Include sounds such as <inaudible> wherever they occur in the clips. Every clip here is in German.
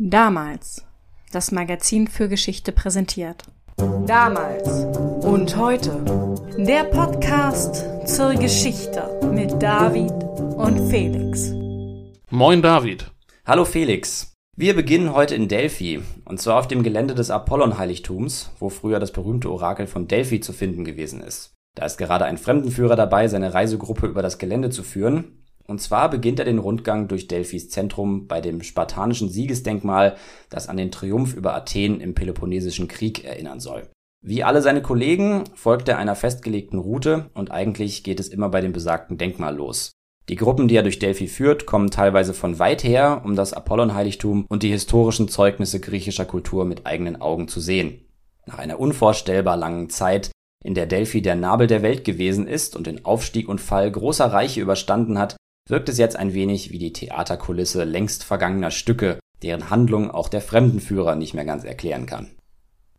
Damals. Das Magazin für Geschichte präsentiert. Damals und heute. Der Podcast zur Geschichte mit David und Felix. Moin David. Hallo Felix. Wir beginnen heute in Delphi, und zwar auf dem Gelände des Apollon-Heiligtums, wo früher das berühmte Orakel von Delphi zu finden gewesen ist. Da ist gerade ein Fremdenführer dabei, seine Reisegruppe über das Gelände zu führen, und zwar beginnt er den Rundgang durch Delphis Zentrum bei dem spartanischen Siegesdenkmal, das an den Triumph über Athen im Peloponnesischen Krieg erinnern soll. Wie alle seine Kollegen folgt er einer festgelegten Route und eigentlich geht es immer bei dem besagten Denkmal los. Die Gruppen, die er durch Delphi führt, kommen teilweise von weit her, um das Apollon-Heiligtum und die historischen Zeugnisse griechischer Kultur mit eigenen Augen zu sehen. Nach einer unvorstellbar langen Zeit, in der Delphi der Nabel der Welt gewesen ist und den Aufstieg und Fall großer Reiche überstanden hat, wirkt es jetzt ein wenig wie die Theaterkulisse längst vergangener Stücke, deren Handlung auch der Fremdenführer nicht mehr ganz erklären kann.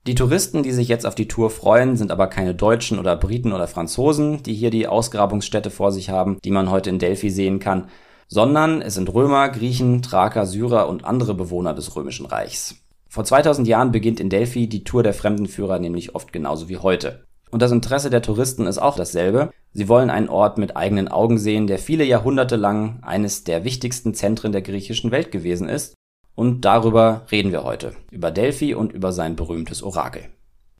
Die Touristen, die sich jetzt auf die Tour freuen, sind aber keine Deutschen oder Briten oder Franzosen, die hier die Ausgrabungsstätte vor sich haben, die man heute in Delphi sehen kann, sondern es sind Römer, Griechen, Thraker, Syrer und andere Bewohner des Römischen Reichs. Vor 2000 Jahren beginnt in Delphi die Tour der Fremdenführer nämlich oft genauso wie heute. Und das Interesse der Touristen ist auch dasselbe. Sie wollen einen Ort mit eigenen Augen sehen, der viele Jahrhunderte lang eines der wichtigsten Zentren der griechischen Welt gewesen ist. Und darüber reden wir heute. Über Delphi und über sein berühmtes Orakel.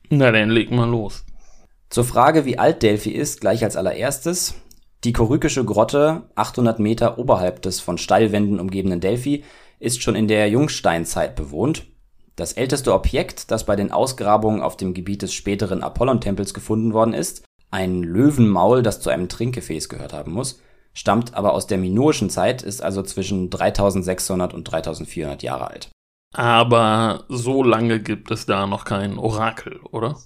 Na, dann leg mal los. Zur Frage, wie alt Delphi ist, gleich als allererstes. Die korykische Grotte, 800 Meter oberhalb des von Steilwänden umgebenen Delphi, ist schon in der Jungsteinzeit bewohnt das älteste Objekt, das bei den Ausgrabungen auf dem Gebiet des späteren Apollontempels gefunden worden ist, ein Löwenmaul, das zu einem Trinkgefäß gehört haben muss, stammt aber aus der minoischen Zeit, ist also zwischen 3600 und 3400 Jahre alt. Aber so lange gibt es da noch kein Orakel, oder?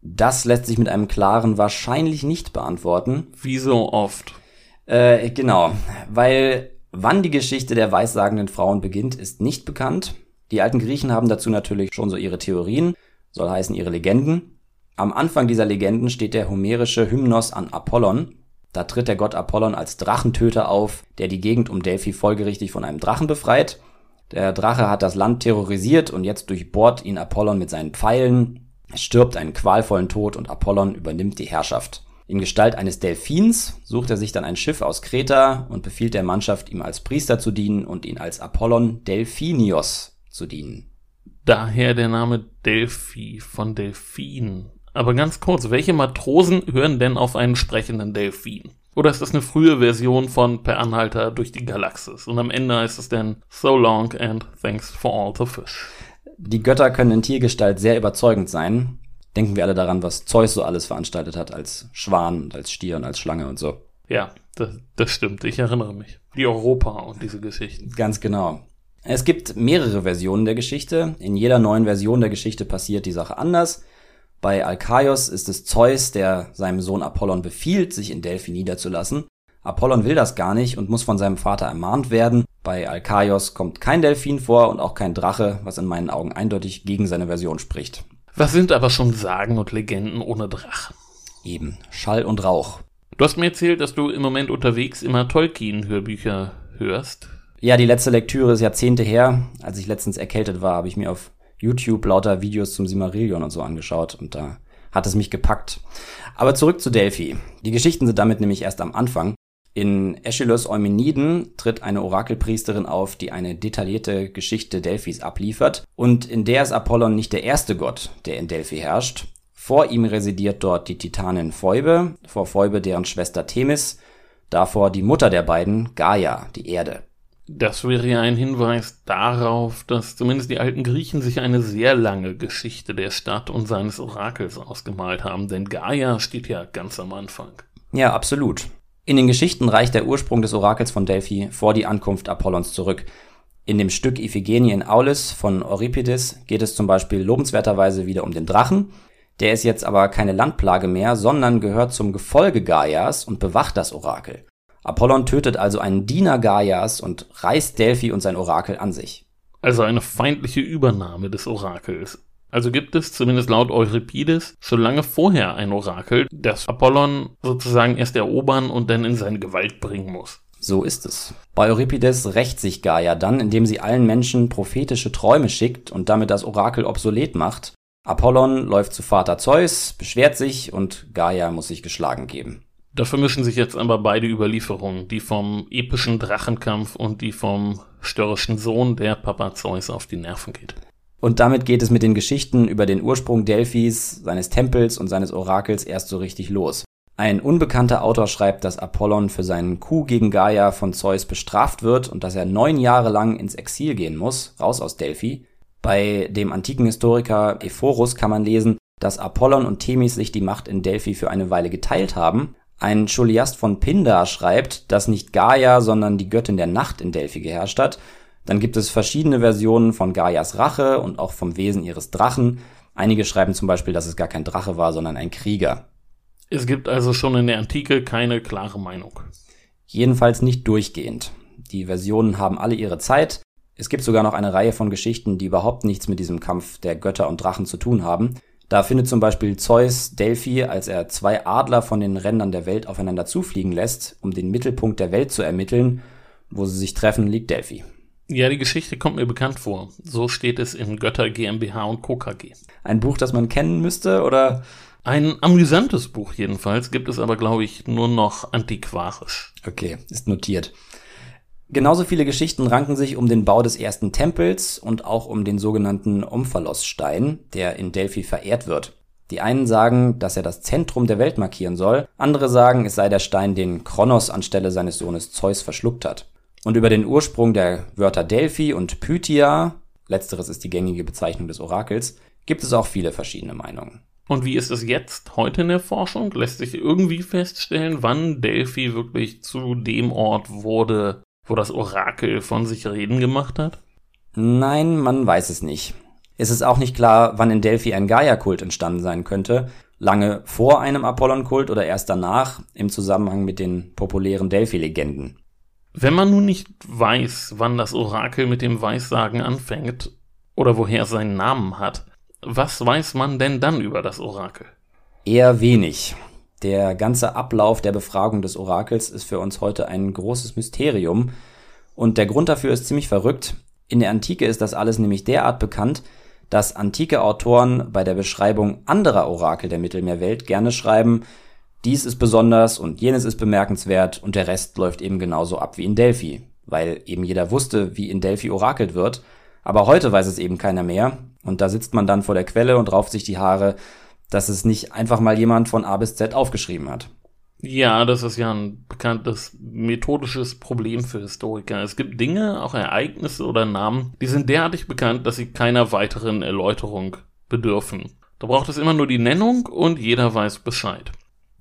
Das lässt sich mit einem klaren wahrscheinlich nicht beantworten. Wie so oft? Äh, genau, weil wann die Geschichte der weissagenden Frauen beginnt, ist nicht bekannt. Die alten Griechen haben dazu natürlich schon so ihre Theorien, soll heißen ihre Legenden. Am Anfang dieser Legenden steht der homerische Hymnos an Apollon. Da tritt der Gott Apollon als Drachentöter auf, der die Gegend um Delphi folgerichtig von einem Drachen befreit. Der Drache hat das Land terrorisiert und jetzt durchbohrt ihn Apollon mit seinen Pfeilen. Er stirbt einen qualvollen Tod und Apollon übernimmt die Herrschaft. In Gestalt eines Delfins sucht er sich dann ein Schiff aus Kreta und befiehlt der Mannschaft, ihm als Priester zu dienen und ihn als Apollon Delphinios zu dienen. Daher der Name Delphi von Delfin. Aber ganz kurz, welche Matrosen hören denn auf einen sprechenden Delfin? Oder ist das eine frühe Version von Per Anhalter durch die Galaxis? Und am Ende heißt es dann So long and thanks for all the fish. Die Götter können in Tiergestalt sehr überzeugend sein. Denken wir alle daran, was Zeus so alles veranstaltet hat als Schwan und als Stier und als Schlange und so. Ja, das, das stimmt. Ich erinnere mich. Die Europa und diese Geschichten. Ganz genau. Es gibt mehrere Versionen der Geschichte. In jeder neuen Version der Geschichte passiert die Sache anders. Bei Alkaios ist es Zeus, der seinem Sohn Apollon befiehlt, sich in Delphi niederzulassen. Apollon will das gar nicht und muss von seinem Vater ermahnt werden. Bei Alkaios kommt kein Delfin vor und auch kein Drache, was in meinen Augen eindeutig gegen seine Version spricht. Was sind aber schon Sagen und Legenden ohne Drachen? Eben, Schall und Rauch. Du hast mir erzählt, dass du im Moment unterwegs immer Tolkien-Hörbücher hörst. Ja, die letzte Lektüre ist Jahrzehnte her. Als ich letztens erkältet war, habe ich mir auf YouTube lauter Videos zum Simarillion und so angeschaut und da hat es mich gepackt. Aber zurück zu Delphi. Die Geschichten sind damit nämlich erst am Anfang. In Aeschylus Eumeniden tritt eine Orakelpriesterin auf, die eine detaillierte Geschichte Delphis abliefert und in der ist Apollon nicht der erste Gott, der in Delphi herrscht. Vor ihm residiert dort die Titanin Phoebe, vor Phoebe deren Schwester Themis, davor die Mutter der beiden, Gaia, die Erde. Das wäre ja ein Hinweis darauf, dass zumindest die alten Griechen sich eine sehr lange Geschichte der Stadt und seines Orakels ausgemalt haben, denn Gaia steht ja ganz am Anfang. Ja, absolut. In den Geschichten reicht der Ursprung des Orakels von Delphi vor die Ankunft Apollons zurück. In dem Stück Iphigenie in Aulis von Euripides geht es zum Beispiel lobenswerterweise wieder um den Drachen. Der ist jetzt aber keine Landplage mehr, sondern gehört zum Gefolge Gaias und bewacht das Orakel. Apollon tötet also einen Diener Gaias und reißt Delphi und sein Orakel an sich. Also eine feindliche Übernahme des Orakels. Also gibt es, zumindest laut Euripides, schon lange vorher ein Orakel, das Apollon sozusagen erst erobern und dann in seine Gewalt bringen muss. So ist es. Bei Euripides rächt sich Gaia dann, indem sie allen Menschen prophetische Träume schickt und damit das Orakel obsolet macht. Apollon läuft zu Vater Zeus, beschwert sich und Gaia muss sich geschlagen geben. Da vermischen sich jetzt aber beide Überlieferungen, die vom epischen Drachenkampf und die vom störrischen Sohn, der Papa Zeus auf die Nerven geht. Und damit geht es mit den Geschichten über den Ursprung Delphis, seines Tempels und seines Orakels erst so richtig los. Ein unbekannter Autor schreibt, dass Apollon für seinen Coup gegen Gaia von Zeus bestraft wird und dass er neun Jahre lang ins Exil gehen muss, raus aus Delphi. Bei dem antiken Historiker Ephorus kann man lesen, dass Apollon und Themis sich die Macht in Delphi für eine Weile geteilt haben. Ein Scholiast von Pindar schreibt, dass nicht Gaia, sondern die Göttin der Nacht in Delphi geherrscht hat. Dann gibt es verschiedene Versionen von Gaias Rache und auch vom Wesen ihres Drachen. Einige schreiben zum Beispiel, dass es gar kein Drache war, sondern ein Krieger. Es gibt also schon in der Antike keine klare Meinung. Jedenfalls nicht durchgehend. Die Versionen haben alle ihre Zeit. Es gibt sogar noch eine Reihe von Geschichten, die überhaupt nichts mit diesem Kampf der Götter und Drachen zu tun haben. Da findet zum Beispiel Zeus Delphi, als er zwei Adler von den Rändern der Welt aufeinander zufliegen lässt, um den Mittelpunkt der Welt zu ermitteln. Wo sie sich treffen, liegt Delphi. Ja, die Geschichte kommt mir bekannt vor. So steht es in Götter GmbH und Co. KG. Ein Buch, das man kennen müsste, oder? Ein amüsantes Buch jedenfalls, gibt es aber, glaube ich, nur noch antiquarisch. Okay, ist notiert. Genauso viele Geschichten ranken sich um den Bau des ersten Tempels und auch um den sogenannten Omphalos-Stein, der in Delphi verehrt wird. Die einen sagen, dass er das Zentrum der Welt markieren soll, andere sagen, es sei der Stein, den Kronos anstelle seines Sohnes Zeus verschluckt hat. Und über den Ursprung der Wörter Delphi und Pythia, letzteres ist die gängige Bezeichnung des Orakels, gibt es auch viele verschiedene Meinungen. Und wie ist es jetzt heute in der Forschung? Lässt sich irgendwie feststellen, wann Delphi wirklich zu dem Ort wurde, wo das Orakel von sich reden gemacht hat? Nein, man weiß es nicht. Es ist auch nicht klar, wann in Delphi ein Gaia-Kult entstanden sein könnte. Lange vor einem Apollon-Kult oder erst danach im Zusammenhang mit den populären Delphi-Legenden. Wenn man nun nicht weiß, wann das Orakel mit dem Weissagen anfängt oder woher es seinen Namen hat, was weiß man denn dann über das Orakel? Eher wenig. Der ganze Ablauf der Befragung des Orakels ist für uns heute ein großes Mysterium. Und der Grund dafür ist ziemlich verrückt. In der Antike ist das alles nämlich derart bekannt, dass antike Autoren bei der Beschreibung anderer Orakel der Mittelmeerwelt gerne schreiben, dies ist besonders und jenes ist bemerkenswert und der Rest läuft eben genauso ab wie in Delphi, weil eben jeder wusste, wie in Delphi orakelt wird aber heute weiß es eben keiner mehr. Und da sitzt man dann vor der Quelle und rauft sich die Haare, dass es nicht einfach mal jemand von A bis Z aufgeschrieben hat. Ja, das ist ja ein bekanntes methodisches Problem für Historiker. Es gibt Dinge, auch Ereignisse oder Namen, die sind derartig bekannt, dass sie keiner weiteren Erläuterung bedürfen. Da braucht es immer nur die Nennung und jeder weiß Bescheid.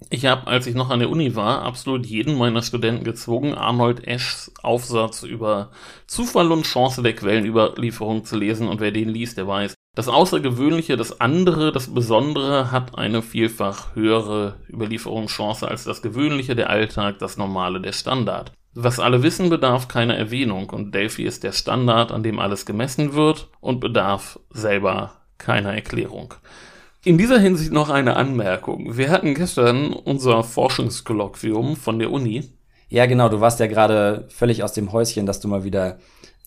Ich habe, als ich noch an der Uni war, absolut jeden meiner Studenten gezwungen, Arnold Eschs Aufsatz über Zufall und Chance der Quellenüberlieferung zu lesen und wer den liest, der weiß, das Außergewöhnliche, das andere, das Besondere hat eine vielfach höhere Überlieferungschance als das Gewöhnliche, der Alltag, das Normale, der Standard. Was alle wissen, bedarf keiner Erwähnung und Delphi ist der Standard, an dem alles gemessen wird und bedarf selber keiner Erklärung. In dieser Hinsicht noch eine Anmerkung. Wir hatten gestern unser Forschungskolloquium von der Uni. Ja, genau, du warst ja gerade völlig aus dem Häuschen, dass du mal wieder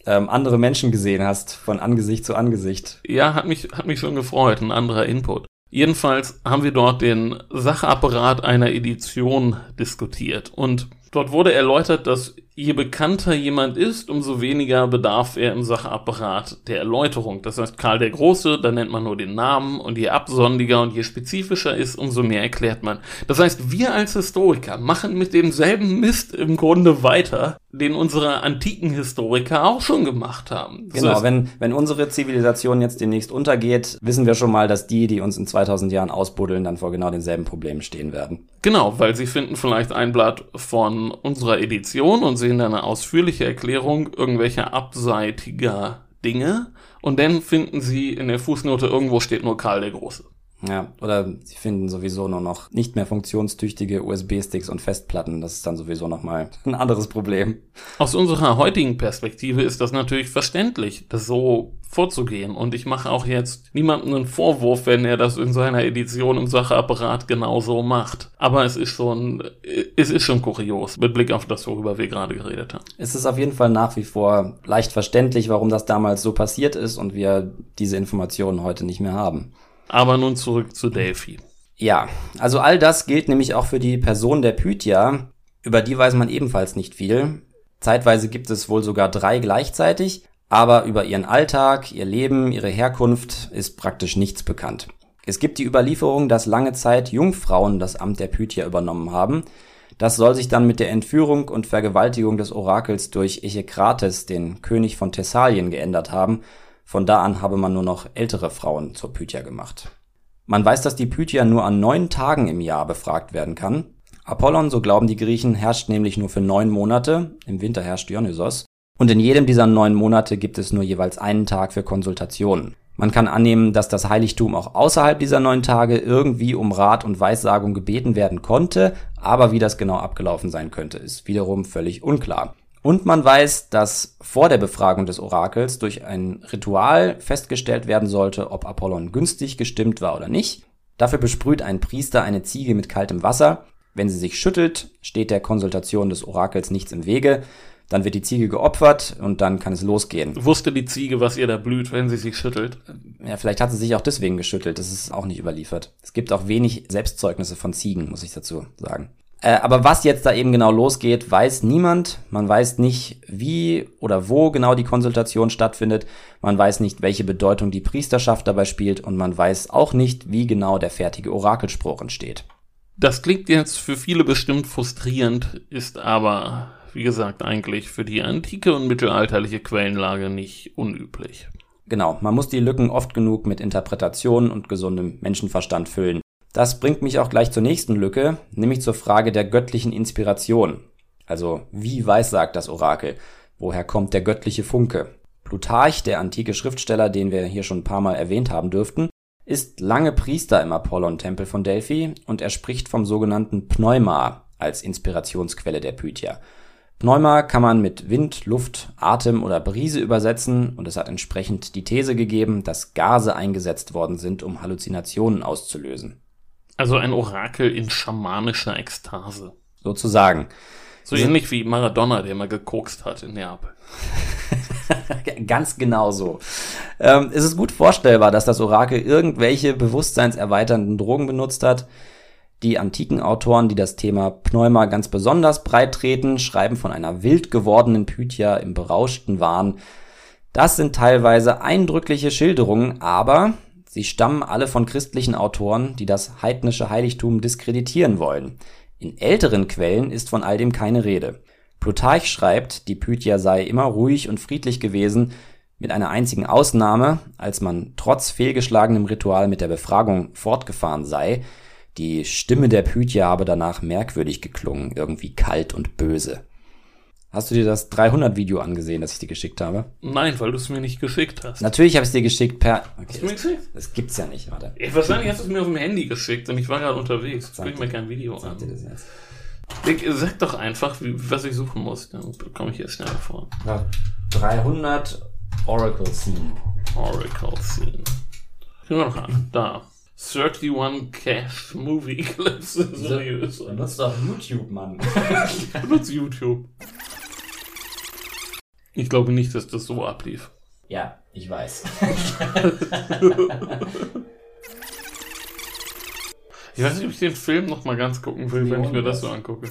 ähm, andere Menschen gesehen hast, von Angesicht zu Angesicht. Ja, hat mich, hat mich schon gefreut, ein anderer Input. Jedenfalls haben wir dort den Sachapparat einer Edition diskutiert und dort wurde erläutert, dass je bekannter jemand ist, umso weniger bedarf er im Sachapparat der Erläuterung. Das heißt, Karl der Große, da nennt man nur den Namen und je absondiger und je spezifischer ist, umso mehr erklärt man. Das heißt, wir als Historiker machen mit demselben Mist im Grunde weiter, den unsere antiken Historiker auch schon gemacht haben. Das genau, heißt, wenn, wenn unsere Zivilisation jetzt demnächst untergeht, wissen wir schon mal, dass die, die uns in 2000 Jahren ausbuddeln, dann vor genau denselben Problemen stehen werden. Genau, weil sie finden vielleicht ein Blatt von unserer Edition und sehen dann eine ausführliche Erklärung irgendwelcher abseitiger Dinge und dann finden sie in der Fußnote irgendwo steht nur Karl der Große. Ja, oder sie finden sowieso nur noch nicht mehr funktionstüchtige USB-Sticks und Festplatten. Das ist dann sowieso nochmal <laughs> ein anderes Problem. Aus unserer heutigen Perspektive ist das natürlich verständlich, das so vorzugehen. Und ich mache auch jetzt niemandem einen Vorwurf, wenn er das in seiner Edition im Sacheapparat genauso macht. Aber es ist schon, es ist schon kurios, mit Blick auf das, worüber wir gerade geredet haben. Es ist auf jeden Fall nach wie vor leicht verständlich, warum das damals so passiert ist und wir diese Informationen heute nicht mehr haben. Aber nun zurück zu Delphi. Ja, also all das gilt nämlich auch für die Person der Pythia. Über die weiß man ebenfalls nicht viel. Zeitweise gibt es wohl sogar drei gleichzeitig, aber über ihren Alltag, ihr Leben, ihre Herkunft ist praktisch nichts bekannt. Es gibt die Überlieferung, dass lange Zeit Jungfrauen das Amt der Pythia übernommen haben. Das soll sich dann mit der Entführung und Vergewaltigung des Orakels durch Echekrates, den König von Thessalien, geändert haben von da an habe man nur noch ältere Frauen zur Pythia gemacht. Man weiß, dass die Pythia nur an neun Tagen im Jahr befragt werden kann. Apollon, so glauben die Griechen, herrscht nämlich nur für neun Monate, im Winter herrscht Dionysos, und in jedem dieser neun Monate gibt es nur jeweils einen Tag für Konsultationen. Man kann annehmen, dass das Heiligtum auch außerhalb dieser neun Tage irgendwie um Rat und Weissagung gebeten werden konnte, aber wie das genau abgelaufen sein könnte, ist wiederum völlig unklar. Und man weiß, dass vor der Befragung des Orakels durch ein Ritual festgestellt werden sollte, ob Apollon günstig gestimmt war oder nicht. Dafür besprüht ein Priester eine Ziege mit kaltem Wasser. Wenn sie sich schüttelt, steht der Konsultation des Orakels nichts im Wege. Dann wird die Ziege geopfert und dann kann es losgehen. Wusste die Ziege, was ihr da blüht, wenn sie sich schüttelt? Ja, vielleicht hat sie sich auch deswegen geschüttelt. Das ist auch nicht überliefert. Es gibt auch wenig Selbstzeugnisse von Ziegen, muss ich dazu sagen. Äh, aber was jetzt da eben genau losgeht, weiß niemand. Man weiß nicht, wie oder wo genau die Konsultation stattfindet. Man weiß nicht, welche Bedeutung die Priesterschaft dabei spielt und man weiß auch nicht, wie genau der fertige Orakelspruch entsteht. Das klingt jetzt für viele bestimmt frustrierend, ist aber, wie gesagt, eigentlich für die antike und mittelalterliche Quellenlage nicht unüblich. Genau, man muss die Lücken oft genug mit Interpretationen und gesundem Menschenverstand füllen. Das bringt mich auch gleich zur nächsten Lücke, nämlich zur Frage der göttlichen Inspiration. Also, wie weissagt das Orakel? Woher kommt der göttliche Funke? Plutarch, der antike Schriftsteller, den wir hier schon ein paar Mal erwähnt haben dürften, ist lange Priester im Apollon-Tempel von Delphi und er spricht vom sogenannten Pneuma als Inspirationsquelle der Pythia. Pneuma kann man mit Wind, Luft, Atem oder Brise übersetzen und es hat entsprechend die These gegeben, dass Gase eingesetzt worden sind, um Halluzinationen auszulösen. Also ein Orakel in schamanischer Ekstase. Sozusagen. So ähnlich wie Maradona, der mal gekokst hat in Neapel. <laughs> Ganz genau so. Ähm, es ist gut vorstellbar, dass das Orakel irgendwelche bewusstseinserweiternden Drogen benutzt hat. Die antiken Autoren, die das Thema Pneuma ganz besonders breit treten, schreiben von einer wild gewordenen Pythia im berauschten Wahn. Das sind teilweise eindrückliche Schilderungen, aber Sie stammen alle von christlichen Autoren, die das heidnische Heiligtum diskreditieren wollen. In älteren Quellen ist von all dem keine Rede. Plutarch schreibt, die Pythia sei immer ruhig und friedlich gewesen, mit einer einzigen Ausnahme, als man trotz fehlgeschlagenem Ritual mit der Befragung fortgefahren sei, die Stimme der Pythia habe danach merkwürdig geklungen, irgendwie kalt und böse. Hast du dir das 300-Video angesehen, das ich dir geschickt habe? Nein, weil du es mir nicht geschickt hast. Natürlich habe ich es dir geschickt per. Okay, hast du mir geschickt? Das gibt's ja nicht, warte. Ja, wahrscheinlich hast du es mir auf dem Handy geschickt und ich war gerade unterwegs. Jetzt ich mir kein Video an. Dir das jetzt. Ich, sag doch einfach, wie, was ich suchen muss. Dann bekomme ich hier schnell vor. Ja, 300 Oracle Scene. Oracle Scene. Gehen wir noch an. Da. 31 Cash Movie Clips. <laughs> Seriös. Benutzt doch YouTube, Mann. <laughs> Benutzt YouTube. Ich glaube nicht, dass das so ablief. Ja, ich weiß. ich weiß nicht, ob ich den Film noch mal ganz gucken will, wenn ich mir das so angucke.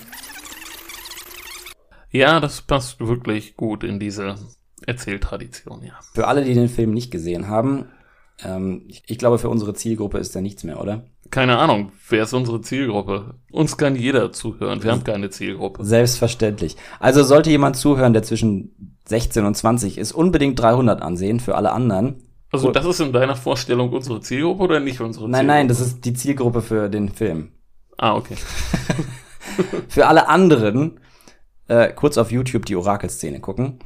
Ja, das passt wirklich gut in diese Erzähltradition, ja. Für alle, die den Film nicht gesehen haben, ähm, ich, ich glaube, für unsere Zielgruppe ist da nichts mehr, oder? Keine Ahnung, wer ist unsere Zielgruppe? Uns kann jeder zuhören, wir haben keine Zielgruppe. Selbstverständlich. Also sollte jemand zuhören, der zwischen 16 und 20 ist, unbedingt 300 ansehen für alle anderen. Also das ist in deiner Vorstellung unsere Zielgruppe oder nicht unsere Zielgruppe? Nein, nein, das ist die Zielgruppe für den Film. Ah, okay. <laughs> <laughs> für alle anderen äh, kurz auf YouTube die Orakelszene gucken.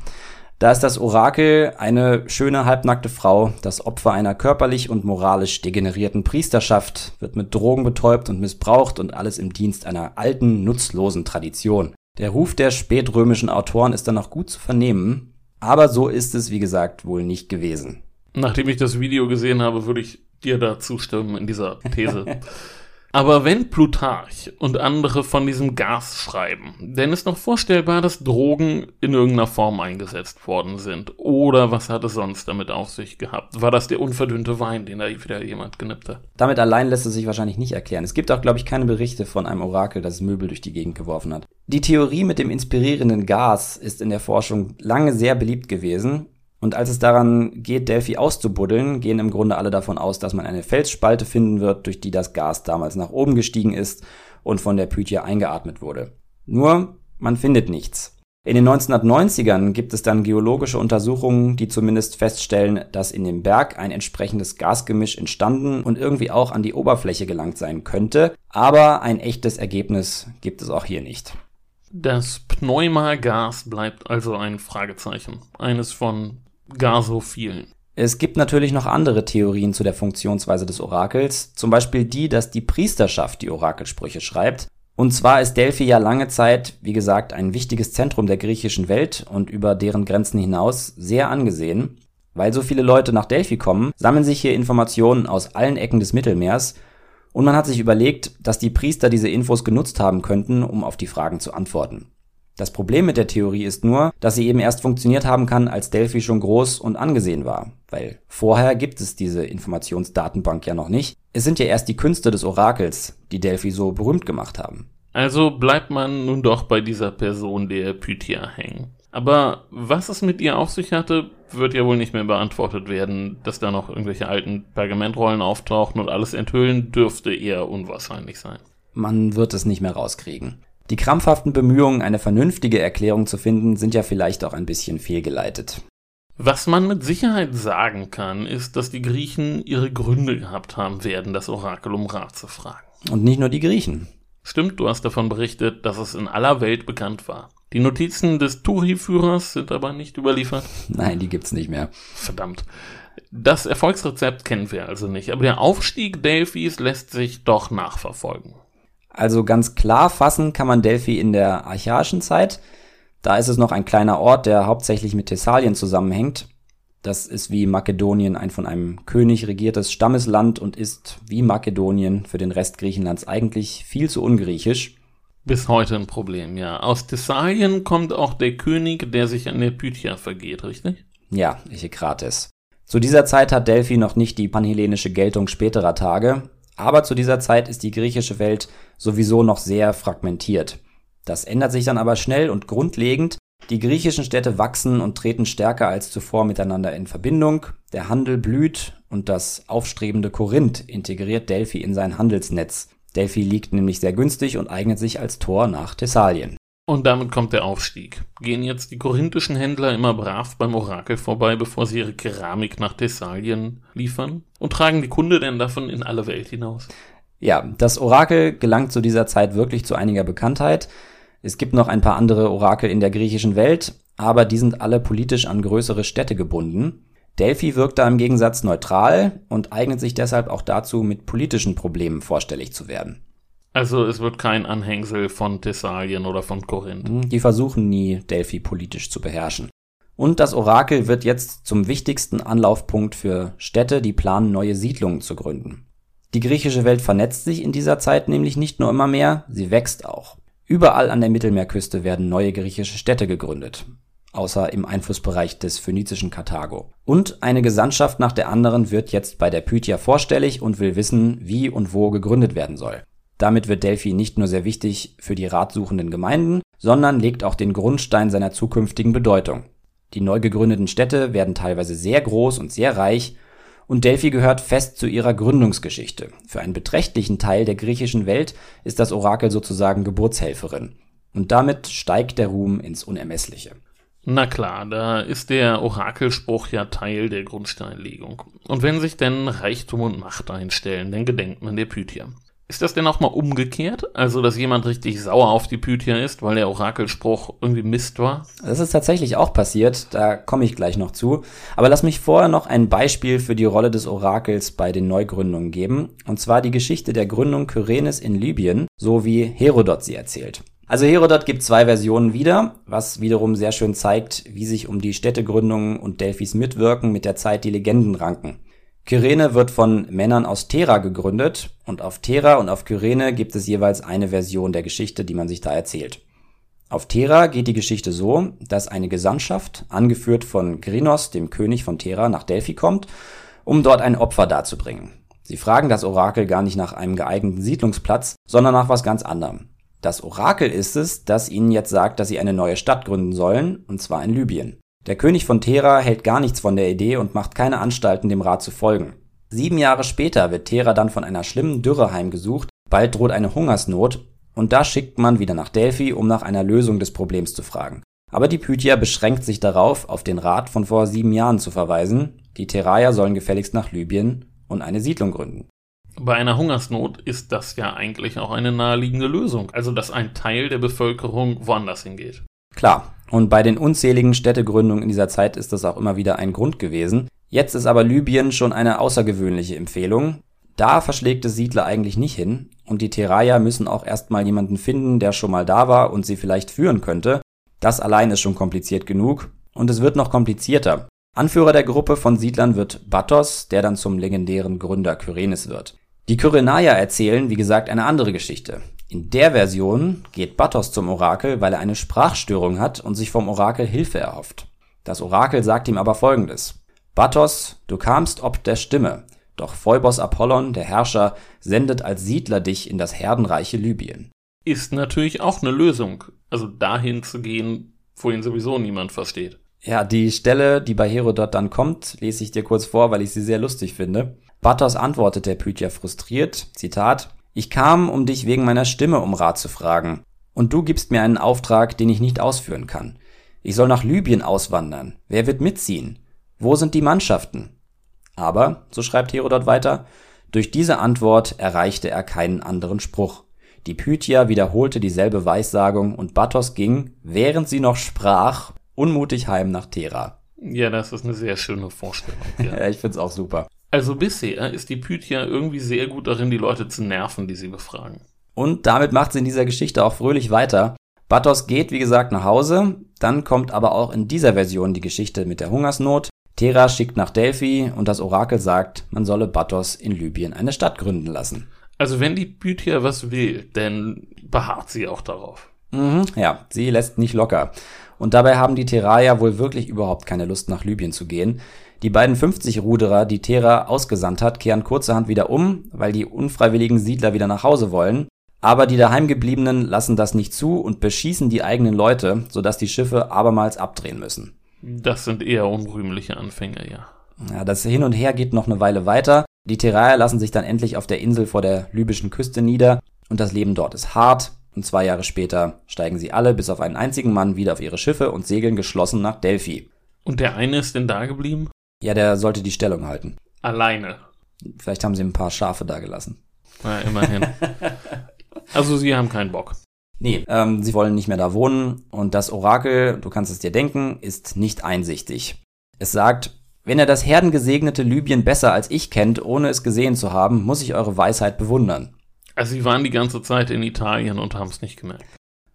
Da ist das Orakel eine schöne halbnackte Frau, das Opfer einer körperlich und moralisch degenerierten Priesterschaft, wird mit Drogen betäubt und missbraucht und alles im Dienst einer alten, nutzlosen Tradition. Der Ruf der spätrömischen Autoren ist dann noch gut zu vernehmen, aber so ist es, wie gesagt, wohl nicht gewesen. Nachdem ich das Video gesehen habe, würde ich dir da zustimmen in dieser <laughs> These. Aber wenn Plutarch und andere von diesem Gas schreiben, dann ist noch vorstellbar, dass Drogen in irgendeiner Form eingesetzt worden sind. Oder was hat es sonst damit auf sich gehabt? War das der unverdünnte Wein, den da wieder jemand genippt hat? Damit allein lässt es sich wahrscheinlich nicht erklären. Es gibt auch, glaube ich, keine Berichte von einem Orakel, das Möbel durch die Gegend geworfen hat. Die Theorie mit dem inspirierenden Gas ist in der Forschung lange sehr beliebt gewesen und als es daran geht, Delphi auszubuddeln, gehen im Grunde alle davon aus, dass man eine Felsspalte finden wird, durch die das Gas damals nach oben gestiegen ist und von der Pythia eingeatmet wurde. Nur, man findet nichts. In den 1990ern gibt es dann geologische Untersuchungen, die zumindest feststellen, dass in dem Berg ein entsprechendes Gasgemisch entstanden und irgendwie auch an die Oberfläche gelangt sein könnte, aber ein echtes Ergebnis gibt es auch hier nicht. Das Pneumagas bleibt also ein Fragezeichen, eines von gar so vielen. Es gibt natürlich noch andere Theorien zu der Funktionsweise des Orakels, zum Beispiel die, dass die Priesterschaft die Orakelsprüche schreibt. Und zwar ist Delphi ja lange Zeit, wie gesagt, ein wichtiges Zentrum der griechischen Welt und über deren Grenzen hinaus sehr angesehen. Weil so viele Leute nach Delphi kommen, sammeln sich hier Informationen aus allen Ecken des Mittelmeers und man hat sich überlegt, dass die Priester diese Infos genutzt haben könnten, um auf die Fragen zu antworten. Das Problem mit der Theorie ist nur, dass sie eben erst funktioniert haben kann, als Delphi schon groß und angesehen war. Weil vorher gibt es diese Informationsdatenbank ja noch nicht. Es sind ja erst die Künste des Orakels, die Delphi so berühmt gemacht haben. Also bleibt man nun doch bei dieser Person der Pythia hängen. Aber was es mit ihr auf sich hatte, wird ja wohl nicht mehr beantwortet werden. Dass da noch irgendwelche alten Pergamentrollen auftauchen und alles enthüllen, dürfte eher unwahrscheinlich sein. Man wird es nicht mehr rauskriegen. Die krampfhaften Bemühungen, eine vernünftige Erklärung zu finden, sind ja vielleicht auch ein bisschen fehlgeleitet. Was man mit Sicherheit sagen kann, ist, dass die Griechen ihre Gründe gehabt haben werden, das Orakel um Rat zu fragen. Und nicht nur die Griechen. Stimmt, du hast davon berichtet, dass es in aller Welt bekannt war. Die Notizen des Turi-Führers sind aber nicht überliefert. Nein, die gibt's nicht mehr. Verdammt. Das Erfolgsrezept kennen wir also nicht, aber der Aufstieg Delphis lässt sich doch nachverfolgen. Also ganz klar fassen kann man Delphi in der archaischen Zeit. Da ist es noch ein kleiner Ort, der hauptsächlich mit Thessalien zusammenhängt. Das ist wie Makedonien ein von einem König regiertes Stammesland und ist wie Makedonien für den Rest Griechenlands eigentlich viel zu ungriechisch. Bis heute ein Problem, ja. Aus Thessalien kommt auch der König, der sich an der Pythia vergeht, richtig? Ja, Ichokrates. Zu dieser Zeit hat Delphi noch nicht die panhellenische Geltung späterer Tage, aber zu dieser Zeit ist die griechische Welt sowieso noch sehr fragmentiert. Das ändert sich dann aber schnell und grundlegend. Die griechischen Städte wachsen und treten stärker als zuvor miteinander in Verbindung. Der Handel blüht und das aufstrebende Korinth integriert Delphi in sein Handelsnetz. Delphi liegt nämlich sehr günstig und eignet sich als Tor nach Thessalien. Und damit kommt der Aufstieg. Gehen jetzt die korinthischen Händler immer brav beim Orakel vorbei, bevor sie ihre Keramik nach Thessalien liefern? Und tragen die Kunde denn davon in alle Welt hinaus? Ja, das Orakel gelangt zu dieser Zeit wirklich zu einiger Bekanntheit. Es gibt noch ein paar andere Orakel in der griechischen Welt, aber die sind alle politisch an größere Städte gebunden. Delphi wirkt da im Gegensatz neutral und eignet sich deshalb auch dazu, mit politischen Problemen vorstellig zu werden. Also es wird kein Anhängsel von Thessalien oder von Korinth. Hm, die versuchen nie, Delphi politisch zu beherrschen. Und das Orakel wird jetzt zum wichtigsten Anlaufpunkt für Städte, die planen, neue Siedlungen zu gründen. Die griechische Welt vernetzt sich in dieser Zeit nämlich nicht nur immer mehr, sie wächst auch. Überall an der Mittelmeerküste werden neue griechische Städte gegründet, außer im Einflussbereich des phönizischen Karthago. Und eine Gesandtschaft nach der anderen wird jetzt bei der Pythia vorstellig und will wissen, wie und wo gegründet werden soll. Damit wird Delphi nicht nur sehr wichtig für die ratsuchenden Gemeinden, sondern legt auch den Grundstein seiner zukünftigen Bedeutung. Die neu gegründeten Städte werden teilweise sehr groß und sehr reich, und Delphi gehört fest zu ihrer Gründungsgeschichte. Für einen beträchtlichen Teil der griechischen Welt ist das Orakel sozusagen Geburtshelferin. Und damit steigt der Ruhm ins Unermessliche. Na klar, da ist der Orakelspruch ja Teil der Grundsteinlegung. Und wenn sich denn Reichtum und Macht einstellen, dann gedenkt man der Pythia. Ist das denn auch mal umgekehrt? Also, dass jemand richtig sauer auf die Pythia ist, weil der Orakelspruch irgendwie Mist war? Das ist tatsächlich auch passiert, da komme ich gleich noch zu. Aber lass mich vorher noch ein Beispiel für die Rolle des Orakels bei den Neugründungen geben. Und zwar die Geschichte der Gründung Kyrenes in Libyen, so wie Herodot sie erzählt. Also Herodot gibt zwei Versionen wieder, was wiederum sehr schön zeigt, wie sich um die Städtegründungen und Delphis Mitwirken mit der Zeit die Legenden ranken. Kyrene wird von Männern aus Thera gegründet und auf Thera und auf Kyrene gibt es jeweils eine Version der Geschichte, die man sich da erzählt. Auf Thera geht die Geschichte so, dass eine Gesandtschaft, angeführt von Grinos, dem König von Thera, nach Delphi kommt, um dort ein Opfer darzubringen. Sie fragen das Orakel gar nicht nach einem geeigneten Siedlungsplatz, sondern nach was ganz anderem. Das Orakel ist es, das ihnen jetzt sagt, dass sie eine neue Stadt gründen sollen, und zwar in Libyen. Der König von Thera hält gar nichts von der Idee und macht keine Anstalten, dem Rat zu folgen. Sieben Jahre später wird Thera dann von einer schlimmen Dürre heimgesucht, bald droht eine Hungersnot und da schickt man wieder nach Delphi, um nach einer Lösung des Problems zu fragen. Aber die Pythia beschränkt sich darauf, auf den Rat von vor sieben Jahren zu verweisen, die Terraier sollen gefälligst nach Libyen und eine Siedlung gründen. Bei einer Hungersnot ist das ja eigentlich auch eine naheliegende Lösung, also dass ein Teil der Bevölkerung woanders hingeht. Klar, und bei den unzähligen Städtegründungen in dieser Zeit ist das auch immer wieder ein Grund gewesen. Jetzt ist aber Libyen schon eine außergewöhnliche Empfehlung. Da verschlägt es Siedler eigentlich nicht hin und die Terraier müssen auch erstmal jemanden finden, der schon mal da war und sie vielleicht führen könnte. Das allein ist schon kompliziert genug und es wird noch komplizierter. Anführer der Gruppe von Siedlern wird Battos, der dann zum legendären Gründer Kyrenes wird. Die Kyrenaier erzählen, wie gesagt, eine andere Geschichte. In der Version geht Battos zum Orakel, weil er eine Sprachstörung hat und sich vom Orakel Hilfe erhofft. Das Orakel sagt ihm aber folgendes. Battos, du kamst ob der Stimme, doch Phoebos Apollon, der Herrscher, sendet als Siedler dich in das herdenreiche Libyen. Ist natürlich auch eine Lösung. Also dahin zu gehen, wo ihn sowieso niemand versteht. Ja, die Stelle, die bei Herodot dann kommt, lese ich dir kurz vor, weil ich sie sehr lustig finde. Battos antwortet der Pythia frustriert, Zitat, ich kam, um dich wegen meiner Stimme um Rat zu fragen, und du gibst mir einen Auftrag, den ich nicht ausführen kann. Ich soll nach Libyen auswandern. Wer wird mitziehen? Wo sind die Mannschaften? Aber, so schreibt Herodot weiter, durch diese Antwort erreichte er keinen anderen Spruch. Die Pythia wiederholte dieselbe Weissagung und Battos ging, während sie noch sprach, unmutig heim nach Thera. Ja, das ist eine sehr schöne Vorstellung. Ja. <laughs> ja ich find's auch super. Also bisher ist die Pythia irgendwie sehr gut darin, die Leute zu nerven, die sie befragen. Und damit macht sie in dieser Geschichte auch fröhlich weiter. Battos geht, wie gesagt, nach Hause. Dann kommt aber auch in dieser Version die Geschichte mit der Hungersnot. Thera schickt nach Delphi und das Orakel sagt, man solle Battos in Libyen eine Stadt gründen lassen. Also wenn die Pythia was will, dann beharrt sie auch darauf. Mhm, ja, sie lässt nicht locker. Und dabei haben die Terraier wohl wirklich überhaupt keine Lust nach Libyen zu gehen. Die beiden 50-Ruderer, die Terra ausgesandt hat, kehren kurzerhand wieder um, weil die unfreiwilligen Siedler wieder nach Hause wollen. Aber die daheimgebliebenen lassen das nicht zu und beschießen die eigenen Leute, sodass die Schiffe abermals abdrehen müssen. Das sind eher unrühmliche Anfänge, ja. Ja, das Hin und Her geht noch eine Weile weiter. Die Terraier lassen sich dann endlich auf der Insel vor der libyschen Küste nieder und das Leben dort ist hart. Und zwei Jahre später steigen sie alle bis auf einen einzigen Mann wieder auf ihre Schiffe und segeln geschlossen nach Delphi. Und der eine ist denn da geblieben? Ja, der sollte die Stellung halten. Alleine. Vielleicht haben sie ein paar Schafe da gelassen. Ja, immerhin. <laughs> also sie haben keinen Bock. Nee, ähm, sie wollen nicht mehr da wohnen und das Orakel, du kannst es dir denken, ist nicht einsichtig. Es sagt, wenn er das herdengesegnete Libyen besser als ich kennt, ohne es gesehen zu haben, muss ich eure Weisheit bewundern. Also sie waren die ganze Zeit in Italien und haben es nicht gemerkt.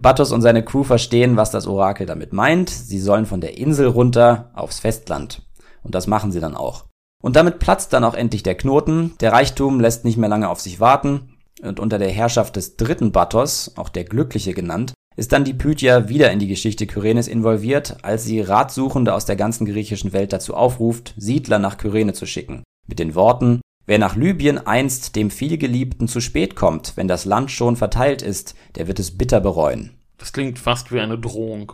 Battos und seine Crew verstehen, was das Orakel damit meint. Sie sollen von der Insel runter aufs Festland. Und das machen sie dann auch. Und damit platzt dann auch endlich der Knoten. Der Reichtum lässt nicht mehr lange auf sich warten. Und unter der Herrschaft des dritten Battos, auch der Glückliche genannt, ist dann die Pythia wieder in die Geschichte Kyrenes involviert, als sie Ratsuchende aus der ganzen griechischen Welt dazu aufruft, Siedler nach Kyrene zu schicken. Mit den Worten, wer nach Libyen einst dem vielgeliebten zu spät kommt, wenn das Land schon verteilt ist, der wird es bitter bereuen. Das klingt fast wie eine Drohung.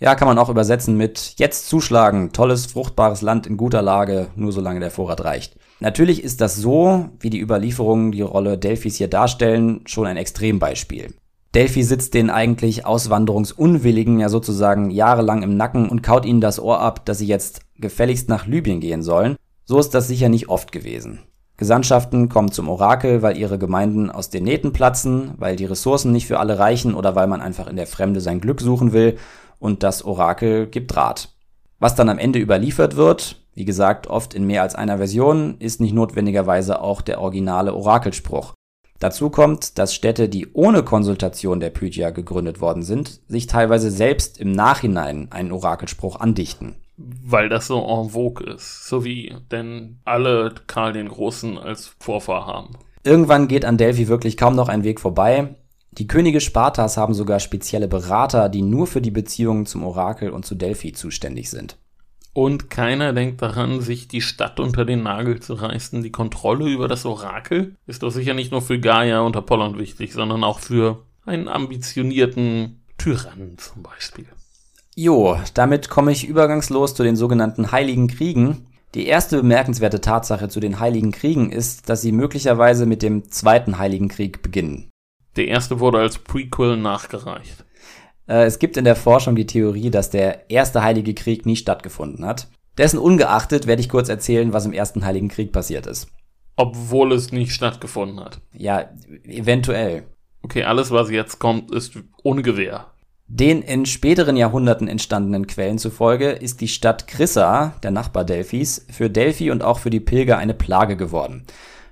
Ja, kann man auch übersetzen mit jetzt zuschlagen, tolles, fruchtbares Land in guter Lage, nur solange der Vorrat reicht. Natürlich ist das so, wie die Überlieferungen die Rolle Delphis hier darstellen, schon ein Extrembeispiel. Delphi sitzt den eigentlich Auswanderungsunwilligen ja sozusagen jahrelang im Nacken und kaut ihnen das Ohr ab, dass sie jetzt gefälligst nach Libyen gehen sollen. So ist das sicher nicht oft gewesen. Gesandtschaften kommen zum Orakel, weil ihre Gemeinden aus den Nähten platzen, weil die Ressourcen nicht für alle reichen oder weil man einfach in der Fremde sein Glück suchen will und das Orakel gibt Rat. Was dann am Ende überliefert wird, wie gesagt, oft in mehr als einer Version, ist nicht notwendigerweise auch der originale Orakelspruch. Dazu kommt, dass Städte, die ohne Konsultation der Pythia gegründet worden sind, sich teilweise selbst im Nachhinein einen Orakelspruch andichten weil das so en vogue ist. So wie denn alle Karl den Großen als Vorfahr haben. Irgendwann geht an Delphi wirklich kaum noch ein Weg vorbei. Die Könige Spartas haben sogar spezielle Berater, die nur für die Beziehungen zum Orakel und zu Delphi zuständig sind. Und keiner denkt daran, sich die Stadt unter den Nagel zu reißen. Die Kontrolle über das Orakel ist doch sicher nicht nur für Gaia und Apollon wichtig, sondern auch für einen ambitionierten Tyrannen zum Beispiel. Jo, damit komme ich übergangslos zu den sogenannten Heiligen Kriegen. Die erste bemerkenswerte Tatsache zu den Heiligen Kriegen ist, dass sie möglicherweise mit dem Zweiten Heiligen Krieg beginnen. Der erste wurde als Prequel nachgereicht. Äh, es gibt in der Forschung die Theorie, dass der erste Heilige Krieg nie stattgefunden hat. Dessen ungeachtet werde ich kurz erzählen, was im ersten Heiligen Krieg passiert ist. Obwohl es nicht stattgefunden hat. Ja, eventuell. Okay, alles, was jetzt kommt, ist ohne Gewehr. Den in späteren Jahrhunderten entstandenen Quellen zufolge ist die Stadt Krissa, der Nachbar Delphis, für Delphi und auch für die Pilger eine Plage geworden.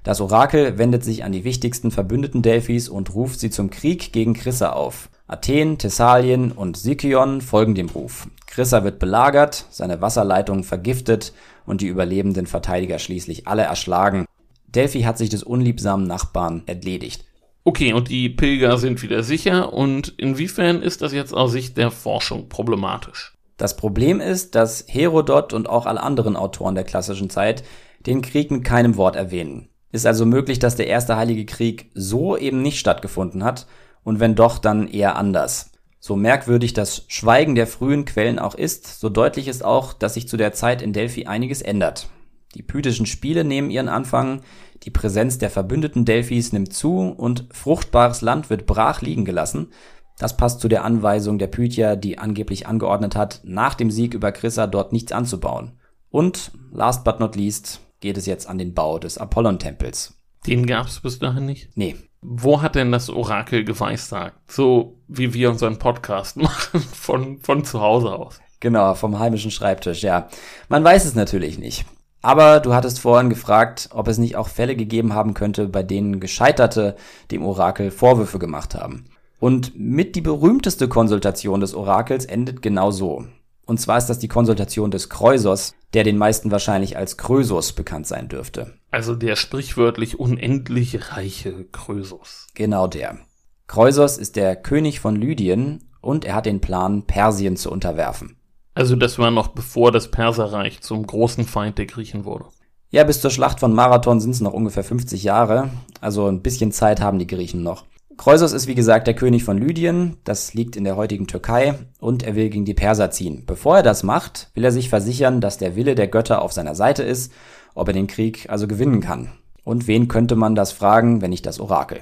Das Orakel wendet sich an die wichtigsten Verbündeten Delphis und ruft sie zum Krieg gegen Krissa auf. Athen, Thessalien und Sikion folgen dem Ruf. Krissa wird belagert, seine Wasserleitungen vergiftet und die überlebenden Verteidiger schließlich alle erschlagen. Delphi hat sich des unliebsamen Nachbarn entledigt. Okay, und die Pilger sind wieder sicher. Und inwiefern ist das jetzt aus Sicht der Forschung problematisch? Das Problem ist, dass Herodot und auch alle anderen Autoren der klassischen Zeit den Krieg mit keinem Wort erwähnen. Ist also möglich, dass der Erste Heilige Krieg so eben nicht stattgefunden hat und wenn doch, dann eher anders. So merkwürdig das Schweigen der frühen Quellen auch ist, so deutlich ist auch, dass sich zu der Zeit in Delphi einiges ändert. Die pythischen Spiele nehmen ihren Anfang, die Präsenz der verbündeten Delphis nimmt zu und fruchtbares Land wird brach liegen gelassen. Das passt zu der Anweisung der Pythia, die angeblich angeordnet hat, nach dem Sieg über Chryssa dort nichts anzubauen. Und, last but not least, geht es jetzt an den Bau des Apollon-Tempels. Den gab es bis dahin nicht? Nee. Wo hat denn das Orakel geweissagt? So wie wir unseren Podcast <laughs> machen, von, von zu Hause aus. Genau, vom heimischen Schreibtisch, ja. Man weiß es natürlich nicht. Aber du hattest vorhin gefragt, ob es nicht auch Fälle gegeben haben könnte, bei denen Gescheiterte dem Orakel Vorwürfe gemacht haben. Und mit die berühmteste Konsultation des Orakels endet genau so. Und zwar ist das die Konsultation des Kreusos, der den meisten wahrscheinlich als Krösus bekannt sein dürfte. Also der sprichwörtlich unendlich reiche Krösus. Genau der. Kreusos ist der König von Lydien und er hat den Plan, Persien zu unterwerfen. Also das war noch bevor das Perserreich zum großen Feind der Griechen wurde. Ja, bis zur Schlacht von Marathon sind es noch ungefähr 50 Jahre. Also ein bisschen Zeit haben die Griechen noch. Kreusos ist wie gesagt der König von Lydien, das liegt in der heutigen Türkei, und er will gegen die Perser ziehen. Bevor er das macht, will er sich versichern, dass der Wille der Götter auf seiner Seite ist, ob er den Krieg also gewinnen kann. Und wen könnte man das fragen, wenn nicht das Orakel?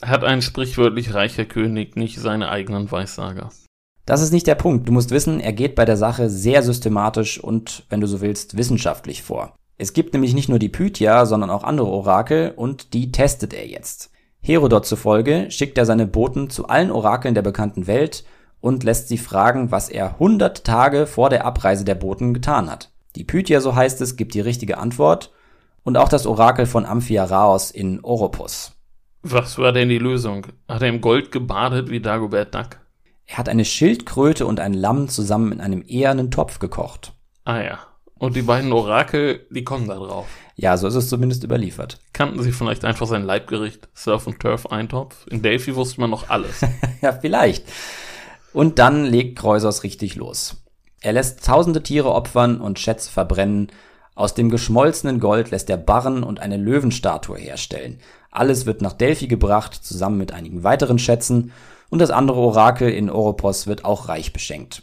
Hat ein sprichwörtlich reicher König nicht seine eigenen Weissager? Das ist nicht der Punkt. Du musst wissen, er geht bei der Sache sehr systematisch und, wenn du so willst, wissenschaftlich vor. Es gibt nämlich nicht nur die Pythia, sondern auch andere Orakel und die testet er jetzt. Herodot zufolge schickt er seine Boten zu allen Orakeln der bekannten Welt und lässt sie fragen, was er 100 Tage vor der Abreise der Boten getan hat. Die Pythia, so heißt es, gibt die richtige Antwort und auch das Orakel von Amphiaraos in Oropus. Was war denn die Lösung? Hat er im Gold gebadet wie Dagobert Duck? Er hat eine Schildkröte und ein Lamm zusammen in einem ehernen Topf gekocht. Ah ja. Und die beiden Orakel, die kommen da drauf. Ja, so ist es zumindest überliefert. Kannten sie vielleicht einfach sein Leibgericht, Surf und Turf Eintopf? In Delphi wusste man noch alles. <laughs> ja, vielleicht. Und dann legt Kreusos richtig los. Er lässt tausende Tiere opfern und Schätze verbrennen. Aus dem geschmolzenen Gold lässt er Barren und eine Löwenstatue herstellen. Alles wird nach Delphi gebracht, zusammen mit einigen weiteren Schätzen und das andere Orakel in Oropos wird auch reich beschenkt.